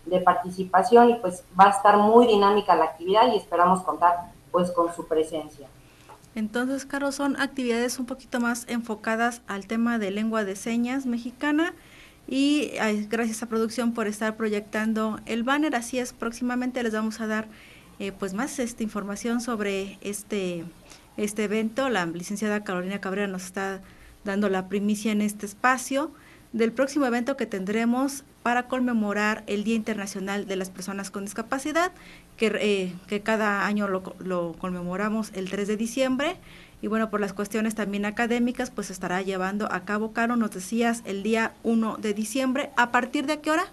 de participación y pues va a estar muy dinámica la actividad y esperamos contar pues con su presencia. Entonces, Caro, son actividades un poquito más enfocadas al tema de lengua de señas mexicana y gracias a producción por estar proyectando el banner. Así es, próximamente les vamos a dar eh, pues más esta información sobre este, este evento. La licenciada Carolina Cabrera nos está dando la primicia en este espacio del próximo evento que tendremos para conmemorar el Día Internacional de las Personas con Discapacidad, que, eh, que cada año lo, conmemoramos el 3 de diciembre. Y bueno, por las cuestiones también académicas, pues estará llevando a cabo, Caro, nos decías, el día 1 de diciembre. ¿A partir de qué hora?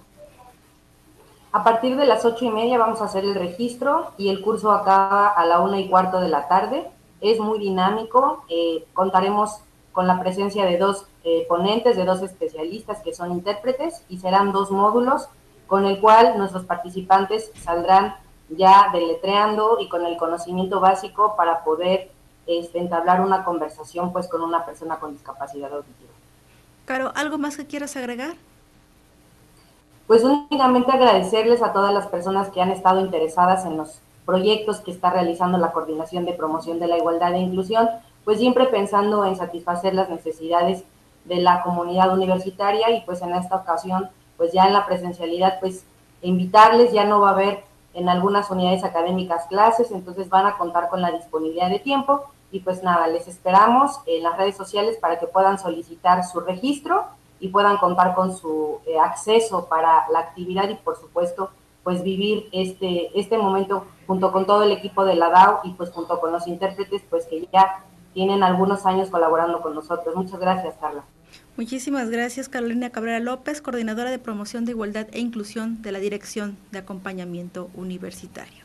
A partir de las ocho y media vamos a hacer el registro y el curso acaba a la una y cuarto de la tarde. Es muy dinámico. Eh, contaremos con la presencia de dos eh, ponentes, de dos especialistas que son intérpretes y serán dos módulos con el cual nuestros participantes saldrán ya deletreando y con el conocimiento básico para poder este, entablar una conversación pues con una persona con discapacidad auditiva. Caro, ¿algo más que quieras agregar? Pues únicamente agradecerles a todas las personas que han estado interesadas en los proyectos que está realizando la Coordinación de Promoción de la Igualdad e Inclusión, pues siempre pensando en satisfacer las necesidades de la comunidad universitaria y pues en esta ocasión, pues ya en la presencialidad, pues invitarles, ya no va a haber en algunas unidades académicas clases, entonces van a contar con la disponibilidad de tiempo y pues nada, les esperamos en las redes sociales para que puedan solicitar su registro y puedan contar con su eh, acceso para la actividad y por supuesto pues vivir este, este momento junto con todo el equipo de la DAO y pues junto con los intérpretes pues que ya tienen algunos años colaborando con nosotros. Muchas gracias, Carla. Muchísimas gracias, Carolina Cabrera López, coordinadora de promoción de igualdad e inclusión de la Dirección de Acompañamiento Universitario.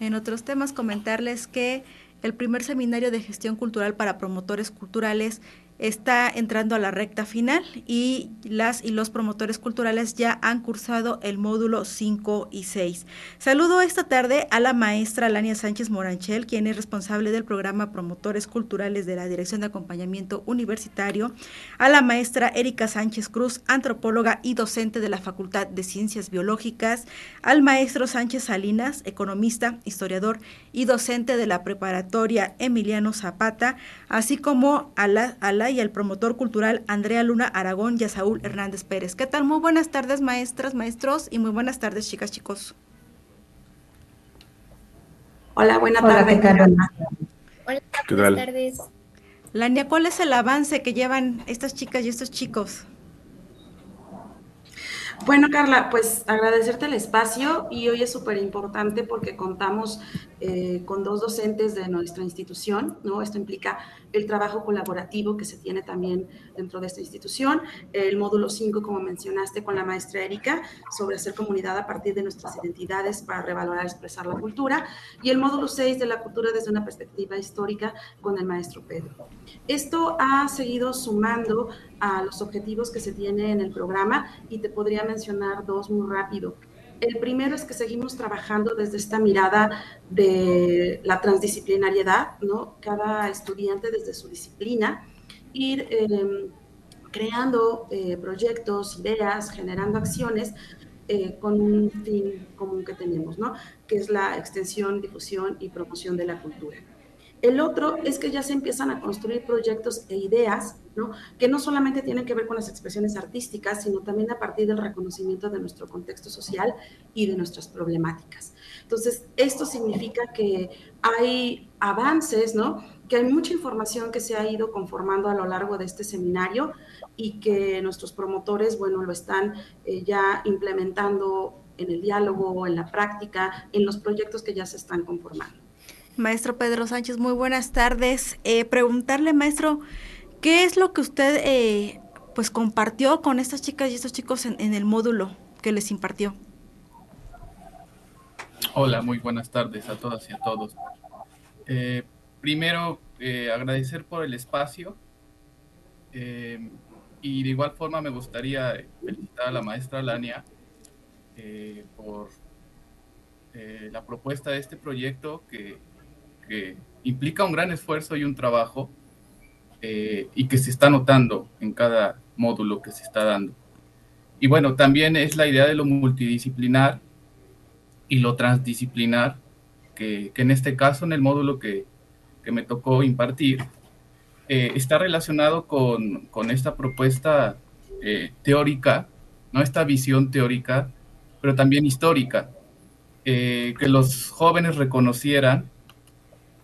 En otros temas, comentarles que el primer seminario de gestión cultural para promotores culturales está entrando a la recta final y las y los promotores culturales ya han cursado el módulo 5 y 6. Saludo esta tarde a la maestra Lania Sánchez Moranchel, quien es responsable del programa Promotores Culturales de la Dirección de Acompañamiento Universitario, a la maestra Erika Sánchez Cruz, antropóloga y docente de la Facultad de Ciencias Biológicas, al maestro Sánchez Salinas, economista, historiador y docente de la preparatoria Emiliano Zapata, así como a la, a la y el promotor cultural Andrea Luna Aragón y a Saúl Hernández Pérez. ¿Qué tal? Muy buenas tardes, maestras, maestros, y muy buenas tardes, chicas, chicos. Hola, buenas tardes. Hola, buenas tardes. Lania, ¿cuál es el avance que llevan estas chicas y estos chicos? Bueno, Carla, pues agradecerte el espacio y hoy es súper importante porque contamos eh, con dos docentes de nuestra institución, ¿no? Esto implica el trabajo colaborativo que se tiene también dentro de esta institución, el módulo 5, como mencionaste, con la maestra Erika, sobre hacer comunidad a partir de nuestras identidades para revalorar y expresar la cultura, y el módulo 6 de la cultura desde una perspectiva histórica con el maestro Pedro. Esto ha seguido sumando a los objetivos que se tiene en el programa y te podría mencionar dos muy rápido. El primero es que seguimos trabajando desde esta mirada de la transdisciplinariedad, ¿no? Cada estudiante desde su disciplina, ir em, creando eh, proyectos, ideas, generando acciones eh, con un fin común que tenemos, ¿no? Que es la extensión, difusión y promoción de la cultura. El otro es que ya se empiezan a construir proyectos e ideas, ¿no? Que no solamente tienen que ver con las expresiones artísticas, sino también a partir del reconocimiento de nuestro contexto social y de nuestras problemáticas. Entonces, esto significa que hay avances, ¿no? Que hay mucha información que se ha ido conformando a lo largo de este seminario y que nuestros promotores, bueno, lo están eh, ya implementando en el diálogo, en la práctica, en los proyectos que ya se están conformando. Maestro Pedro Sánchez, muy buenas tardes. Eh, preguntarle, maestro, ¿qué es lo que usted eh, pues compartió con estas chicas y estos chicos en, el módulo que les impartió? Hola, muy buenas tardes a todas y a todos. Eh, primero, agradecer por el espacio y de igual forma me gustaría felicitar a la maestra Lania por la propuesta de este proyecto que que implica un gran esfuerzo y un trabajo eh, y que se está notando en cada módulo que se está dando. Y bueno, también es la idea de lo multidisciplinar y lo transdisciplinar, que, en este caso, en el módulo que, me tocó impartir, eh, está relacionado con, esta propuesta eh, teórica, ¿no? esta visión teórica, pero también histórica, que los jóvenes reconocieran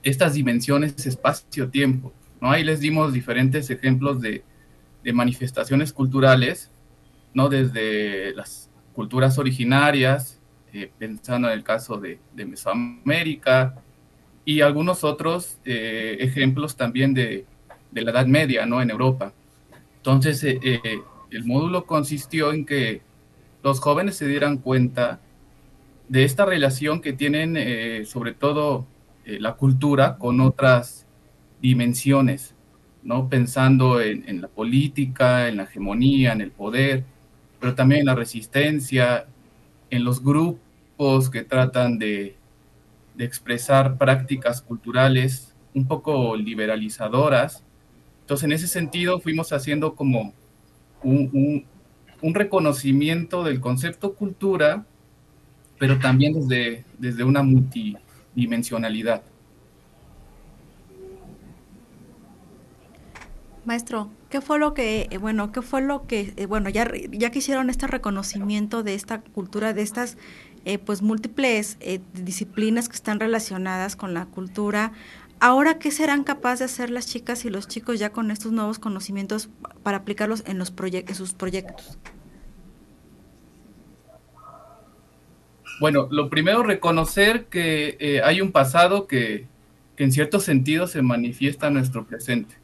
estas dimensiones espacio-tiempo. ¿no? Ahí les dimos diferentes ejemplos de, manifestaciones culturales, ¿no? desde las culturas originarias, eh, pensando en el caso de, Mesoamérica, y algunos otros eh, ejemplos también de, la Edad Media, ¿no? En Europa. Entonces, eh, el módulo consistió en que los jóvenes se dieran cuenta de esta relación que tienen, sobre todo eh, la cultura con otras dimensiones, ¿no? Pensando en, la política, en la hegemonía, en el poder, pero también en la resistencia, en los grupos que tratan de, expresar prácticas culturales un poco liberalizadoras. Entonces, en ese sentido, fuimos haciendo como un, un reconocimiento del concepto cultura, pero también desde, desde una multi, dimensionalidad. Maestro, ¿qué fue lo que, eh, bueno, qué fue lo que, eh, bueno, ya, ya que hicieron este reconocimiento de esta cultura, de estas, eh, pues, múltiples disciplinas que están relacionadas con la cultura, ahora qué serán capaces de hacer las chicas y los chicos ya con estos nuevos conocimientos para aplicarlos en, los en sus proyectos? Bueno, lo primero, reconocer que eh, hay un pasado que, en cierto sentido se manifiesta en nuestro presente,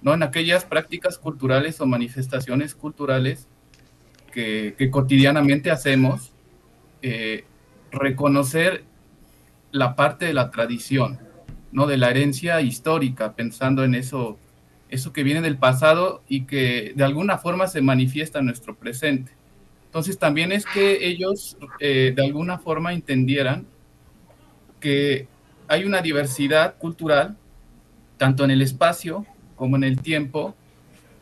¿no? En aquellas prácticas culturales o manifestaciones culturales que, cotidianamente hacemos, eh, reconocer la parte de la tradición, ¿no? De la herencia histórica, pensando en eso, eso que viene del pasado y que de alguna forma se manifiesta en nuestro presente. Entonces también es que ellos eh, de alguna forma entendieran que hay una diversidad cultural, tanto en el espacio como en el tiempo,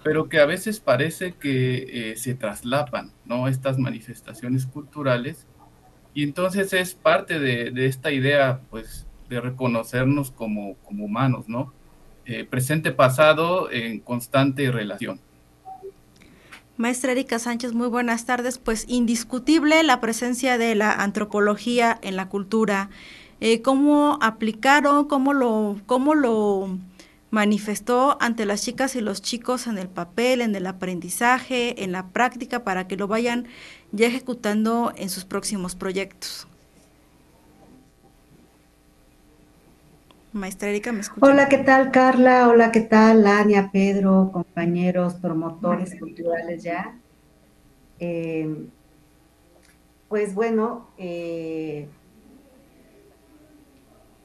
pero que a veces parece que eh, se traslapan, ¿no? Estas manifestaciones culturales. Y entonces es parte de, esta idea, pues, de reconocernos como, humanos, ¿no? Eh, presente-pasado en constante relación. Maestra Erika Sánchez, muy buenas tardes. Pues indiscutible la presencia de la antropología en la cultura. Eh, ¿Cómo aplicaron, cómo lo, cómo lo manifestó ante las chicas y los chicos en el papel, en el aprendizaje, en la práctica, para que lo vayan ya ejecutando en sus próximos proyectos? Maestra Erika, ¿me escucha? Hola, ¿qué tal Carla? Hola, ¿qué tal Ania, Pedro, compañeros, promotores culturales ya? Eh, pues bueno, eh,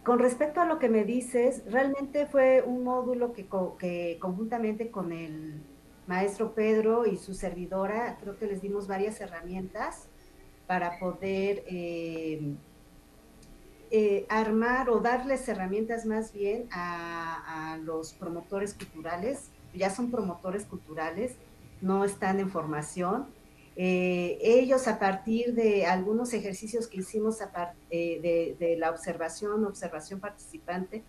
con respecto a lo que me dices, realmente fue un módulo que, que, conjuntamente con el maestro Pedro y su servidora, creo que les dimos varias herramientas para poder eh, eh, armar o darles herramientas más bien a, los promotores culturales, ya son promotores culturales, no están en formación. Eh, ellos a partir de algunos ejercicios que hicimos de, de, la observación, observación participante,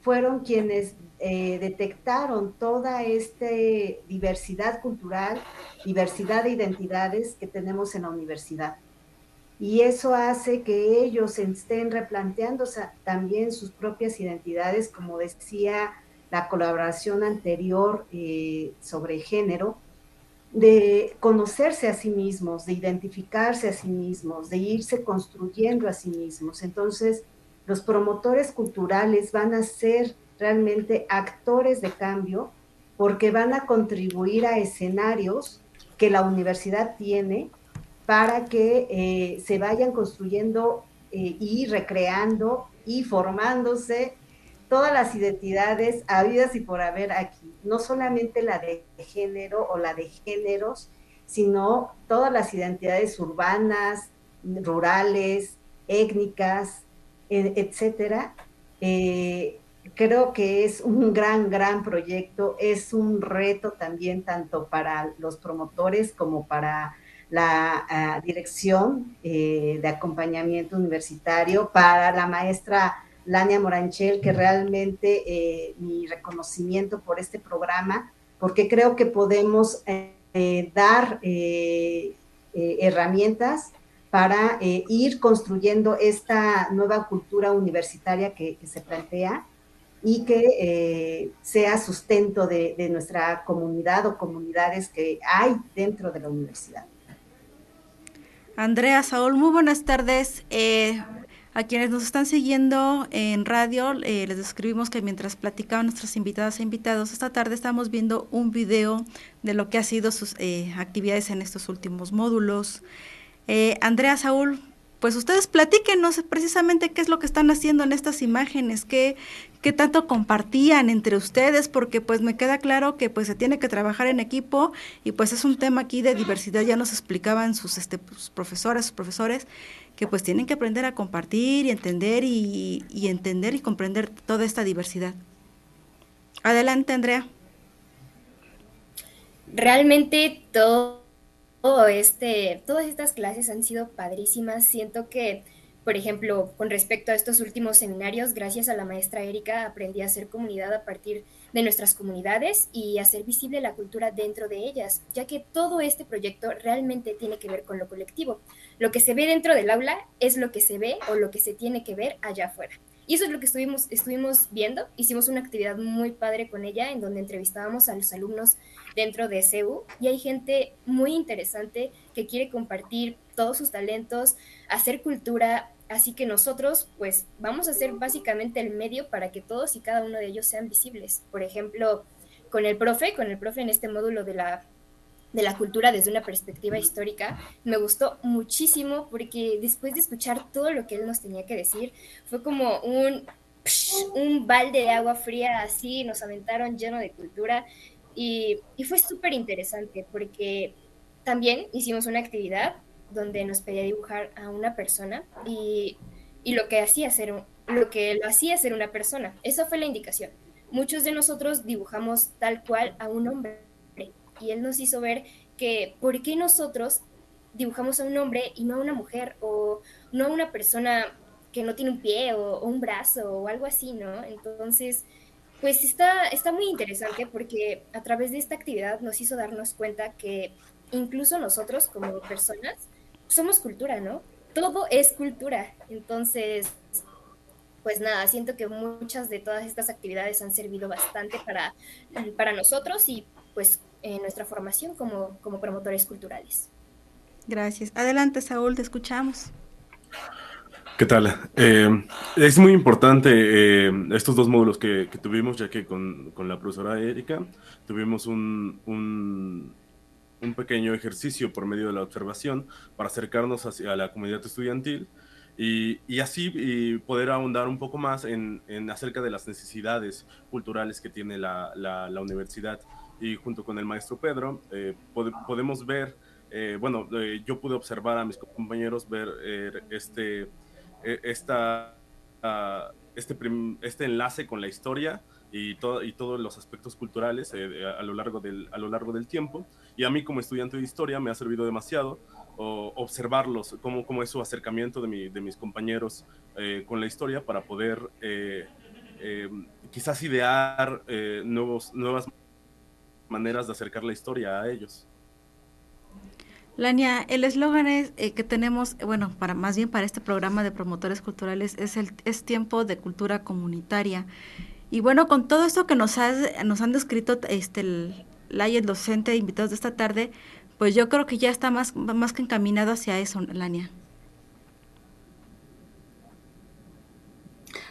fueron quienes detectaron toda esta diversidad cultural, diversidad de identidades que tenemos en la universidad y eso hace que ellos estén replanteando también sus propias identidades, como decía la colaboración anterior eh, sobre género, de conocerse a sí mismos, de identificarse a sí mismos, de irse construyendo a sí mismos. Entonces, los promotores culturales van a ser realmente actores de cambio porque van a contribuir a escenarios que la universidad tiene para que eh, se vayan construyendo eh, y recreando y formándose todas las identidades habidas y por haber aquí, no solamente la de género o la de géneros, sino todas las identidades urbanas, rurales, étnicas, e, etcétera. Eh, creo que es un gran, gran proyecto, es un reto también tanto para los promotores como para la ah, dirección eh, de acompañamiento universitario, para la maestra Lania Moranchel, que realmente eh, mi reconocimiento por este programa, porque creo que podemos eh, dar herramientas para ir construyendo esta nueva cultura universitaria que, se plantea y que sea sustento de nuestra comunidad o comunidades que hay dentro de la universidad. Andrea, Saúl, muy buenas tardes. Eh, a quienes nos están siguiendo en radio, eh, les describimos que mientras platicaban nuestras invitadas e invitados, esta tarde estamos viendo un video de lo que ha sido sus eh, actividades en estos últimos módulos. Andrea, Saúl, pues ustedes platíquenos precisamente qué es lo que están haciendo en estas imágenes, qué, qué tanto compartían entre ustedes, porque pues me queda claro que pues se tiene que trabajar en equipo y pues es un tema aquí de diversidad, ya nos explicaban sus este, pues, profesoras, sus profesores, que pues tienen que aprender a compartir y entender y, y entender y comprender toda esta diversidad. Adelante, Andrea. Realmente todo este, todas estas clases han sido padrísimas. Siento que, por ejemplo, con respecto a estos últimos seminarios, gracias a la maestra Erika, aprendí a hacer comunidad a partir de nuestras comunidades y hacer visible la cultura dentro de ellas, ya que todo este proyecto realmente tiene que ver con lo colectivo. Lo que se ve dentro del aula es lo que se ve o lo que se tiene que ver allá afuera. Y eso es lo que estuvimos, estuvimos viendo. Hicimos una actividad muy padre con ella en donde entrevistábamos a los alumnos dentro de CEU y hay gente muy interesante que quiere compartir todos sus talentos, hacer cultura. Así que nosotros pues vamos a ser básicamente el medio para que todos y cada uno de ellos sean visibles. Por ejemplo, con el profe, con el profe en este módulo de la de la cultura desde una perspectiva histórica, me gustó muchísimo porque después de escuchar todo lo que él nos tenía que decir, fue como un, un balde de agua fría así, nos aventaron lleno de cultura y, y fue súper interesante porque también hicimos una actividad donde nos pedía dibujar a una persona y, y lo que hacía ser lo que lo hacía ser una persona. Esa fue la indicación. Muchos de nosotros dibujamos tal cual a un hombre y él nos hizo ver que por qué nosotros dibujamos a un hombre y no a una mujer o no a una persona que no tiene un pie o, un brazo o algo así, ¿no? Entonces, pues está, está muy interesante porque a través de esta actividad nos hizo darnos cuenta que incluso nosotros como personas somos cultura, ¿no? Todo es cultura. Entonces, pues nada, siento que muchas de todas estas actividades han servido bastante para, para nosotros y pues en nuestra formación como, como promotores culturales. Gracias. Adelante, Saúl, te escuchamos. ¿Qué tal? Eh, es muy importante eh, estos dos módulos que, tuvimos, ya que con, la profesora Erika tuvimos un, un, pequeño ejercicio por medio de la observación para acercarnos hacia la comunidad estudiantil y, y así y poder ahondar un poco más en, en, acerca de las necesidades culturales que tiene la, la, universidad. Y junto con el maestro Pedro eh, podemos ver, bueno, yo pude observar a mis compañeros ver este e, esta, ah, este, este enlace con la historia y, todo, y todos los aspectos culturales eh, a, lo largo del, a lo largo del tiempo. Y a mí como estudiante de historia me ha servido demasiado observarlos, cómo, cómo, es su acercamiento de, mi, de mis compañeros eh, con la historia para poder eh, quizás idear nuevos, nuevas maneras de acercar la historia a ellos. Lania, el eslogan es eh, que tenemos, bueno, para más bien para este programa de promotores culturales es el es tiempo de cultura comunitaria. Y bueno, con todo esto que nos has, nos han descrito este el, el docente de invitados de esta tarde, pues yo creo que ya está más más que encaminado hacia eso, Lania.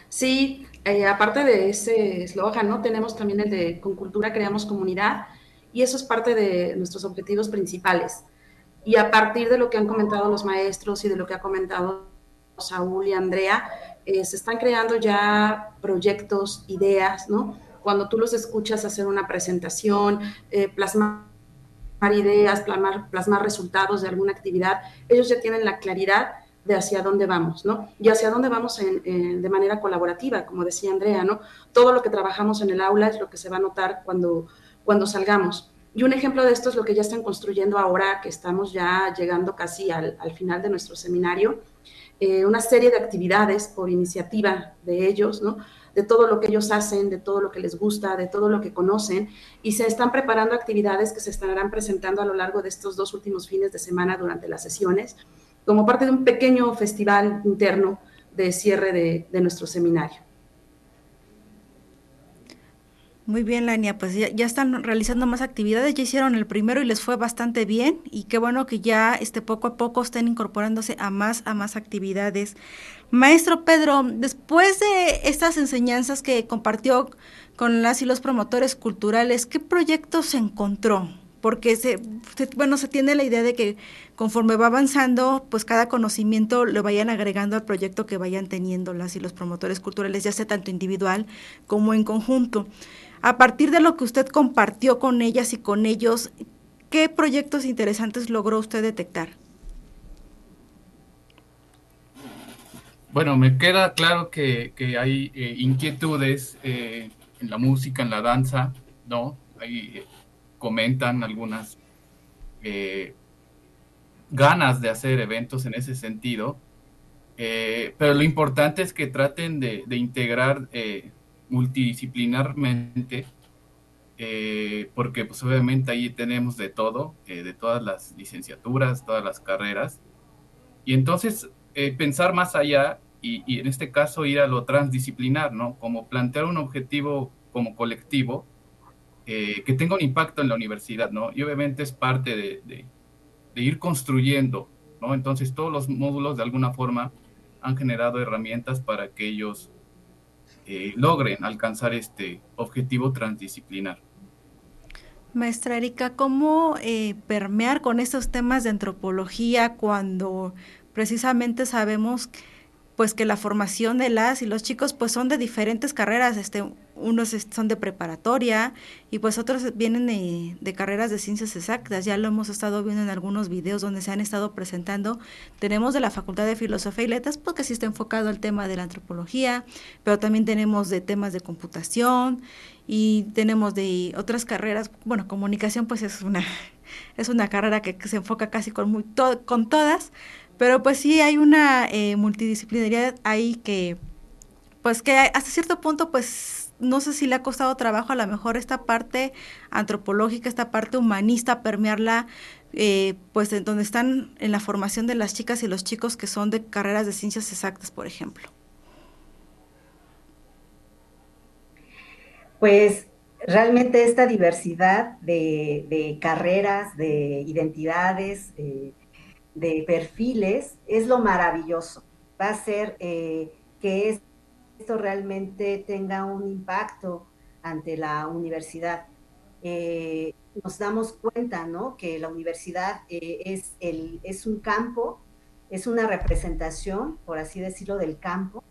Sí, eh, aparte de ese eslogan, ¿no? Tenemos también el de con cultura creamos comunidad y eso es parte de nuestros objetivos principales y a partir de lo que han comentado los maestros y de lo que ha comentado Saúl y Andrea, eh, se están creando ya proyectos, ideas, ¿no? Cuando tú los escuchas hacer una presentación, eh, plasmar ideas, plasmar, plasmar resultados de alguna actividad, ellos ya tienen la claridad de hacia dónde vamos, ¿no? Y hacia dónde vamos de manera colaborativa, como decía Andrea, ¿no? Todo lo que trabajamos en el aula es lo que se va a notar cuando, cuando salgamos. Y un ejemplo de esto es lo que ya están construyendo ahora, que estamos ya llegando casi al, final de nuestro seminario, eh, una serie de actividades por iniciativa de ellos, ¿no? De todo lo que ellos hacen, de todo lo que les gusta, de todo lo que conocen, y se están preparando actividades que se estarán presentando a lo largo de estos dos últimos fines de semana durante las sesiones, como parte de un pequeño festival interno de cierre de nuestro seminario. Muy bien, Lania, pues ya, están realizando más actividades, ya hicieron el primero y les fue bastante bien y qué bueno que ya este poco a poco estén incorporándose a más a más actividades. Maestro Pedro, después de estas enseñanzas que compartió con las y los promotores culturales, ¿qué proyectos se encontró? Porque se, bueno, se tiene la idea de que conforme va avanzando, pues cada conocimiento lo vayan agregando al proyecto que vayan teniendo las y los promotores culturales, ya sea tanto individual como en conjunto. A partir de lo que usted compartió con ellas y con ellos, ¿qué proyectos interesantes logró usted detectar? Bueno, me queda claro que, hay eh, inquietudes eh, en la música, en la danza, ¿no? Ahí eh, comentan algunas ganas de hacer eventos en ese sentido, pero lo importante es que traten de, de integrar multidisciplinarmente, eh, porque pues obviamente ahí tenemos de todo, eh, de todas las licenciaturas, todas las carreras, y entonces eh, pensar más allá y, en este caso ir a lo transdisciplinar, ¿no? Como plantear un objetivo como colectivo que tenga un impacto en la universidad, ¿no? Y obviamente es parte de, de, de ir construyendo, ¿no? Entonces todos los módulos de alguna forma han generado herramientas para que ellos eh, logren alcanzar este objetivo transdisciplinar. Maestra Erika, ¿cómo eh, permear con estos temas de antropología cuando precisamente sabemos pues que la formación de las y los chicos pues son de diferentes carreras, este, unos son de preparatoria y pues otros vienen de, carreras de ciencias exactas, ya lo hemos estado viendo en algunos videos donde se han estado presentando, tenemos de la Facultad de Filosofía y Letras porque sí está enfocado al tema de la antropología, pero también tenemos de temas de computación y tenemos de otras carreras, bueno, comunicación pues es una, es una carrera que, se enfoca casi con, muy con todas, pero pues sí hay una eh, multidisciplinaridad ahí que, pues que hasta cierto punto, pues no sé si le ha costado trabajo a lo mejor esta parte antropológica, esta parte humanista, permearla, eh, pues en donde están en la formación de las chicas y los chicos que son de carreras de ciencias exactas, por ejemplo. Pues realmente esta diversidad de, carreras, de identidades, eh, de perfiles es lo maravilloso. va a ser eh, que esto realmente tenga un impacto ante la universidad. Eh, nos damos cuenta, ¿no? Que la universidad eh, es, el, es un campo, es una representación, por así decirlo, del campo,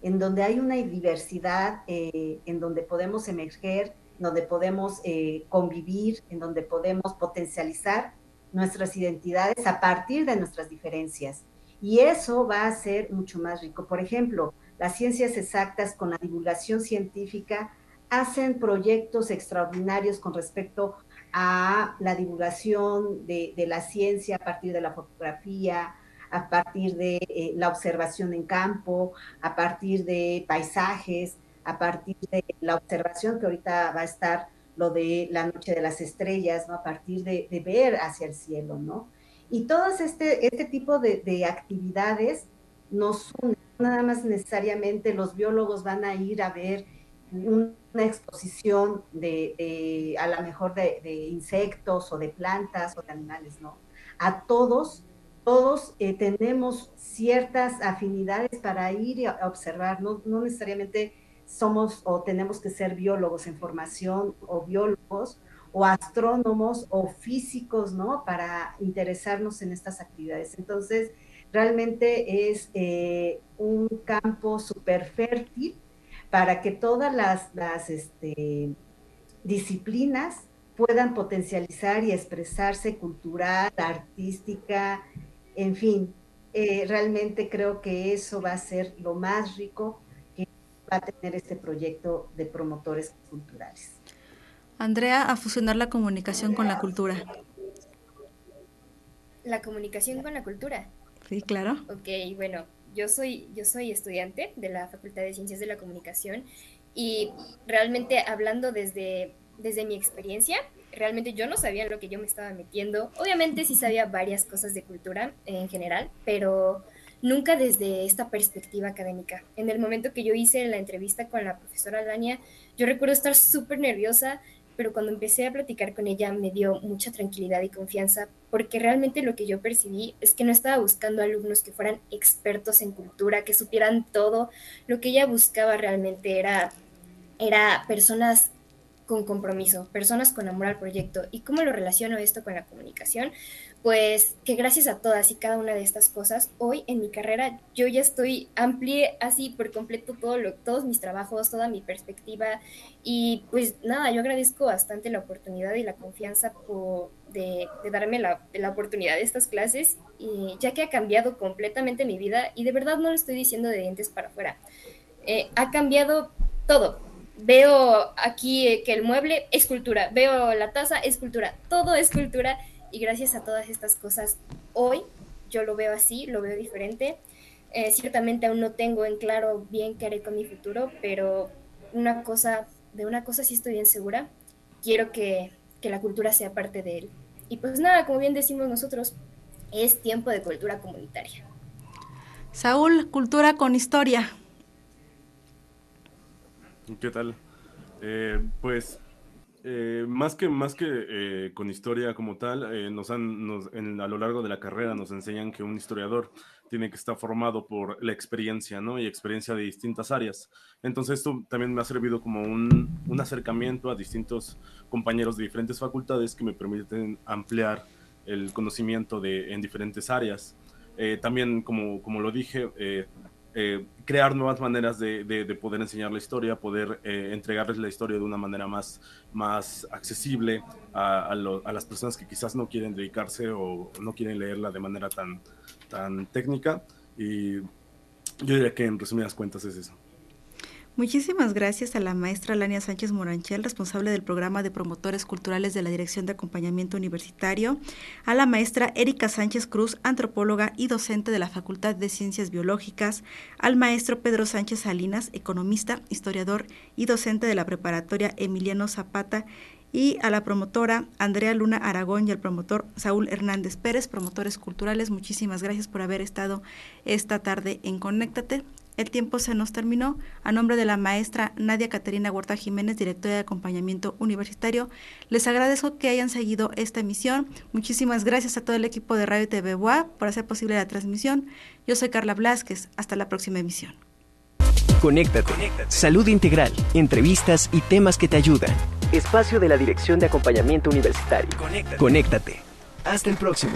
en donde hay una diversidad, en donde podemos emerger, donde podemos convivir, en donde podemos potencializar nuestras identidades a partir de nuestras diferencias. Y eso va a ser mucho más rico. Por ejemplo, las ciencias exactas con la divulgación científica hacen proyectos extraordinarios con respecto a la divulgación de, la ciencia a partir de la fotografía, a partir de eh, la observación en campo, a partir de paisajes, a partir de la observación que ahorita va a estar lo de la noche de las estrellas, ¿no? A partir de, ver hacia el cielo, ¿no? Y todas este, este tipo de, actividades nos unen, nada más necesariamente los biólogos van a ir a ver una exposición de, a lo mejor de, insectos o de plantas o de animales, ¿no? A todos, todos eh, tenemos ciertas afinidades para ir a observar, no, no necesariamente somos o tenemos que ser biólogos en formación o biólogos o astrónomos o físicos, ¿no? Para interesarnos en estas actividades. Entonces, realmente es eh, un campo súper fértil para que todas las, las este, disciplinas puedan potencializar y expresarse cultural, artística, en fin. Eh, realmente creo que eso va a ser lo más rico a tener este proyecto de promotores culturales. Andrea, a fusionar la comunicación con la cultura. La comunicación con la cultura. Sí, claro. Ok, bueno, yo soy, yo soy estudiante de la Facultad de Ciencias de la Comunicación y realmente hablando desde, desde mi experiencia, realmente yo no sabía lo que yo me estaba metiendo. Obviamente sí sabía varias cosas de cultura en general, pero nunca desde esta perspectiva académica. En el momento que yo hice la entrevista con la profesora Lania, yo recuerdo estar súper nerviosa, pero cuando empecé a platicar con ella me dio mucha tranquilidad y confianza, porque realmente lo que yo percibí es que no estaba buscando alumnos que fueran expertos en cultura, que supieran todo, lo que ella buscaba realmente era, era personas con compromiso, personas con amor al proyecto. ¿Y cómo lo relaciono esto con la comunicación? Pues que gracias a todas y cada una de estas cosas, hoy en mi carrera yo ya estoy amplié así por completo todo lo, todos mis trabajos, toda mi perspectiva y pues nada, yo agradezco bastante la oportunidad y la confianza de, darme la, oportunidad de estas clases, y, ya que ha cambiado completamente mi vida y de verdad no lo estoy diciendo de dientes para afuera, eh, ha cambiado todo. Veo aquí que el mueble es cultura, veo la taza es cultura, todo es cultura y gracias a todas estas cosas, hoy yo lo veo así, lo veo diferente. Eh, ciertamente aún no tengo en claro bien qué haré con mi futuro, pero una cosa, de una cosa sí estoy bien segura, quiero que, que la cultura sea parte de él. Y pues nada, como bien decimos nosotros, es tiempo de cultura comunitaria. Saúl, cultura con historia. ¿Qué tal? Eh, pues eh, más que, más que eh, con historia como tal, eh, nos han, a lo largo de la carrera nos enseñan que un historiador tiene que estar formado por la experiencia, ¿no? Y experiencia de distintas áreas. Entonces esto también me ha servido como un, un acercamiento a distintos compañeros de diferentes facultades que me permiten ampliar el conocimiento de, en diferentes áreas. también, como, como lo dije, eh, crear nuevas maneras de, poder enseñar la historia, poder eh, entregarles la historia de una manera más, más accesible a, las personas que quizás no quieren dedicarse o no quieren leerla de manera tan, tan técnica. Y yo diría que en resumidas cuentas es eso. Muchísimas gracias a la maestra Lania Sánchez Moranchel, responsable del programa de promotores culturales de la Dirección de Acompañamiento Universitario, a la maestra Erika Sánchez Cruz, antropóloga y docente de la Facultad de Ciencias Biológicas, al maestro Pedro Sánchez Salinas, economista, historiador y docente de la preparatoria Emiliano Zapata, y a la promotora Andrea Luna Aragón y al promotor Saúl Hernández Pérez, promotores culturales. Muchísimas gracias por haber estado esta tarde en Conéctate. El tiempo se nos terminó. A nombre de la maestra Nadia Caterina Huerta Jiménez, directora de acompañamiento universitario, les agradezco que hayan seguido esta emisión. Muchísimas gracias a todo el equipo de Radio TV BOA por hacer posible la transmisión. Yo soy Carla Blasquez. Hasta la próxima emisión. Conéctate. Salud integral, entrevistas y temas que te ayudan. Espacio de la Dirección de Acompañamiento Universitario. Conéctate. Hasta el próximo.